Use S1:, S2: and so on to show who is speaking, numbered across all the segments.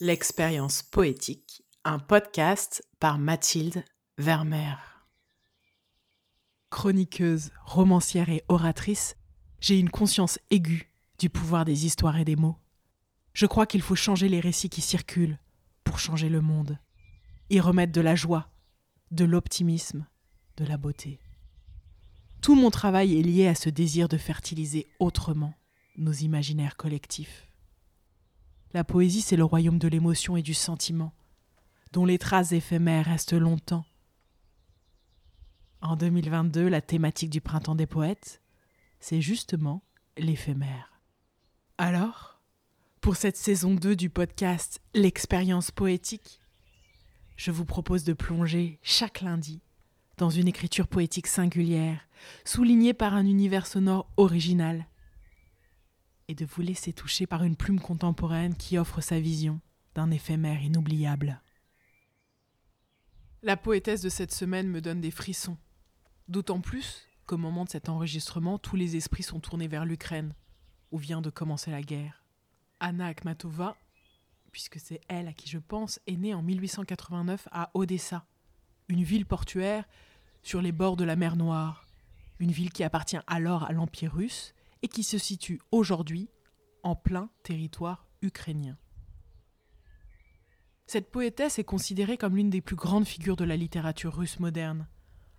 S1: L'expérience poétique, un podcast par Mathilde Vermeer. Chroniqueuse, romancière et oratrice, j'ai une conscience aiguë du pouvoir des histoires et des mots. Je crois qu'il faut changer les récits qui circulent pour changer le monde, y remettre de la joie, de l'optimisme, de la beauté. Tout mon travail est lié à ce désir de fertiliser autrement nos imaginaires collectifs. La poésie, c'est le royaume de l'émotion et du sentiment, dont les traces éphémères restent longtemps. En 2022, la thématique du printemps des poètes, c'est justement l'éphémère. Alors, pour cette saison 2 du podcast L'expérience poétique, je vous propose de plonger chaque lundi dans une écriture poétique singulière, soulignée par un univers sonore original, et de vous laisser toucher par une plume contemporaine qui offre sa vision d'un éphémère inoubliable. La poétesse de cette semaine me donne des frissons, d'autant plus qu'au moment de cet enregistrement, tous les esprits sont tournés vers l'Ukraine, où vient de commencer la guerre. Anna Akhmatova, puisque c'est elle à qui je pense, est née en 1889 à Odessa, une ville portuaire sur les bords de la mer Noire, une ville qui appartient alors à l'Empire russe et qui se situe aujourd'hui en plein territoire ukrainien. Cette poétesse est considérée comme l'une des plus grandes figures de la littérature russe moderne,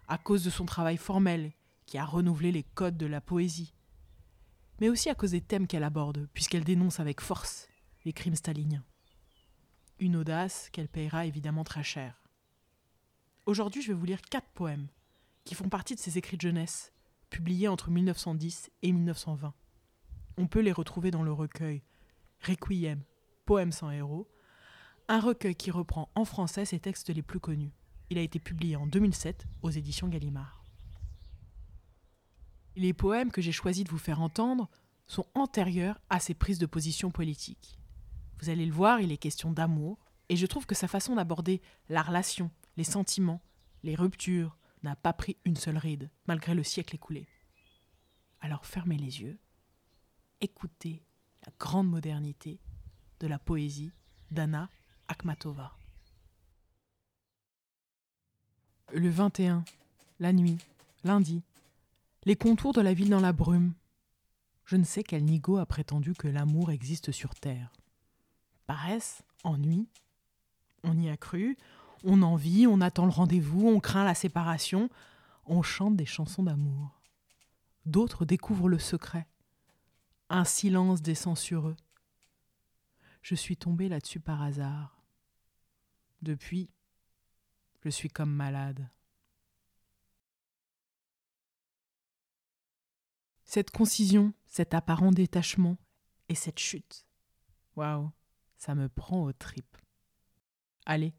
S1: à cause de son travail formel qui a renouvelé les codes de la poésie, mais aussi à cause des thèmes qu'elle aborde, puisqu'elle dénonce avec force les crimes staliniens. Une audace qu'elle payera évidemment très cher. Aujourd'hui, je vais vous lire quatre poèmes qui font partie de ses écrits de jeunesse, publiés entre 1910 et 1920. On peut les retrouver dans le recueil Requiem, Poèmes sans héros, un recueil qui reprend en français ses textes les plus connus. Il a été publié en 2007 aux éditions Gallimard. Les poèmes que j'ai choisi de vous faire entendre sont antérieurs à ses prises de position politiques. Vous allez le voir, il est question d'amour, et je trouve que sa façon d'aborder la relation, les sentiments, les ruptures, n'a pas pris une seule ride, malgré le siècle écoulé. Alors fermez les yeux, écoutez la grande modernité de la poésie d'Anna Akhmatova. Le 21, la nuit, lundi, les contours de la ville dans la brume. Je ne sais quel nigo a prétendu que l'amour existe sur Terre. Paresse, ennui, on y a cru, on en vit, on attend le rendez-vous, on craint la séparation, on chante des chansons d'amour. D'autres découvrent le secret. Un silence descend sur eux. Je suis tombée là-dessus par hasard. Depuis, je suis comme malade. Cette concision, cet apparent détachement et cette chute. Waouh, ça me prend aux tripes. Allez,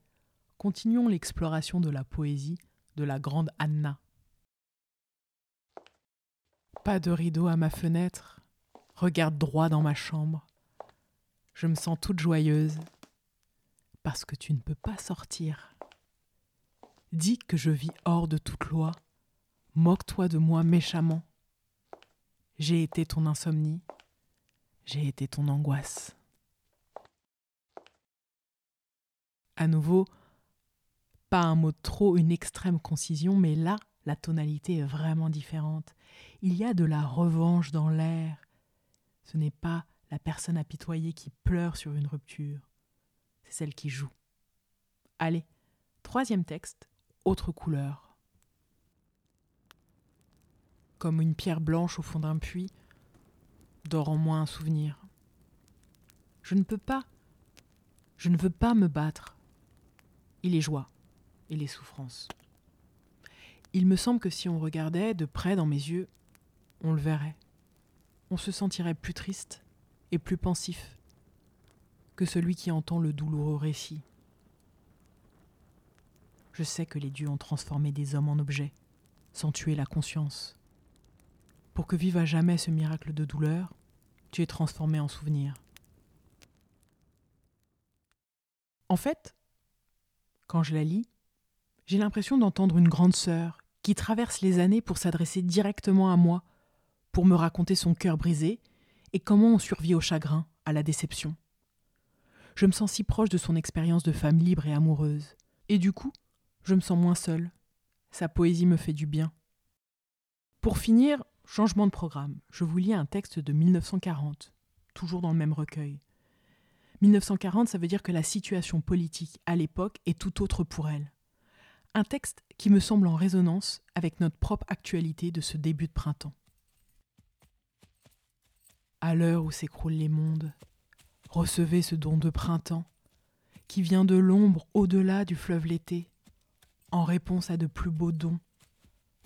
S1: continuons l'exploration de la poésie de la grande Anna. Pas de rideau à ma fenêtre, regarde droit dans ma chambre. Je me sens toute joyeuse parce que tu ne peux pas sortir. Dis que je vis hors de toute loi, moque-toi de moi méchamment. J'ai été ton insomnie, j'ai été ton angoisse. À nouveau, pas un mot trop, une extrême concision, mais là, la tonalité est vraiment différente. Il y a de la revanche dans l'air. Ce n'est pas la personne apitoyée qui pleure sur une rupture, c'est celle qui joue. Allez, troisième texte, autre couleur. Comme une pierre blanche au fond d'un puits, dort en moi un souvenir. Je ne peux pas, je ne veux pas me battre. Il est joie et les souffrances. Il me semble que si on regardait de près dans mes yeux, on le verrait. On se sentirait plus triste et plus pensif que celui qui entend le douloureux récit. Je sais que les dieux ont transformé des hommes en objets, sans tuer la conscience. Pour que vive à jamais ce miracle de douleur, tu es transformé en souvenir. En fait, quand je la lis, j'ai l'impression d'entendre une grande sœur qui traverse les années pour s'adresser directement à moi, pour me raconter son cœur brisé et comment on survit au chagrin, à la déception. Je me sens si proche de son expérience de femme libre et amoureuse. Et du coup, je me sens moins seule. Sa poésie me fait du bien. Pour finir, changement de programme. Je vous lis un texte de 1940, toujours dans le même recueil. 1940, ça veut dire que la situation politique à l'époque est tout autre pour elle. Un texte qui me semble en résonance avec notre propre actualité de ce début de printemps. À l'heure où s'écroulent les mondes, recevez ce don de printemps qui vient de l'ombre au-delà du fleuve l'été, en réponse à de plus beaux dons,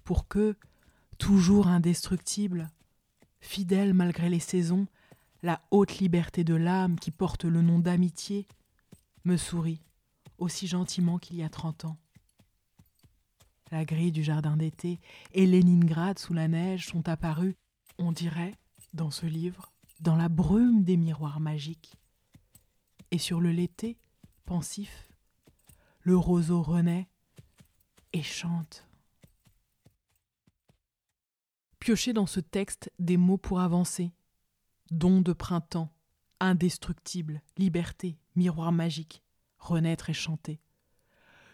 S1: pour que, toujours indestructible, fidèle malgré les saisons, la haute liberté de l'âme qui porte le nom d'amitié, me sourit aussi gentiment qu'il y a trente ans. La grille du jardin d'été et Leningrad sous la neige sont apparus, on dirait, dans ce livre, dans la brume des miroirs magiques. Et sur le l'été, pensif, le roseau renaît et chante. Piochez dans ce texte des mots pour avancer. Don de printemps, indestructible, liberté, miroir magique, renaître et chanter.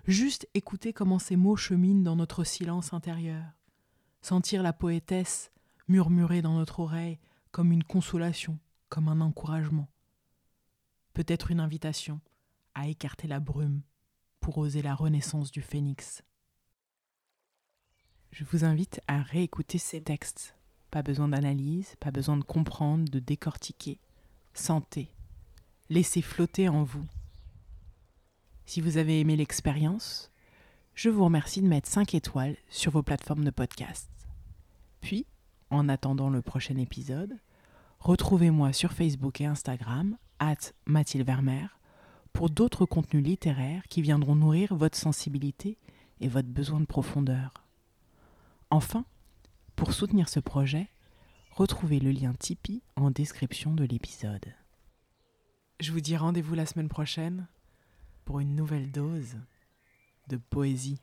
S1: Juste écouter comment ces mots cheminent dans notre silence intérieur. Sentir la poétesse murmurer dans notre oreille comme une consolation, comme un encouragement. Peut-être une invitation à écarter la brume pour oser la renaissance du phénix. Je vous invite à réécouter ces textes. Pas besoin d'analyse, pas besoin de comprendre, de décortiquer. Sentez. Laissez flotter en vous. Si vous avez aimé l'expérience, je vous remercie de mettre 5 étoiles sur vos plateformes de podcast. Puis, en attendant le prochain épisode, retrouvez-moi sur Facebook et Instagram, at Mathilde Vermeer, pour d'autres contenus littéraires qui viendront nourrir votre sensibilité et votre besoin de profondeur. Enfin, pour soutenir ce projet, retrouvez le lien Tipeee en description de l'épisode. Je vous dis rendez-vous la semaine prochaine pour une nouvelle dose de poésie.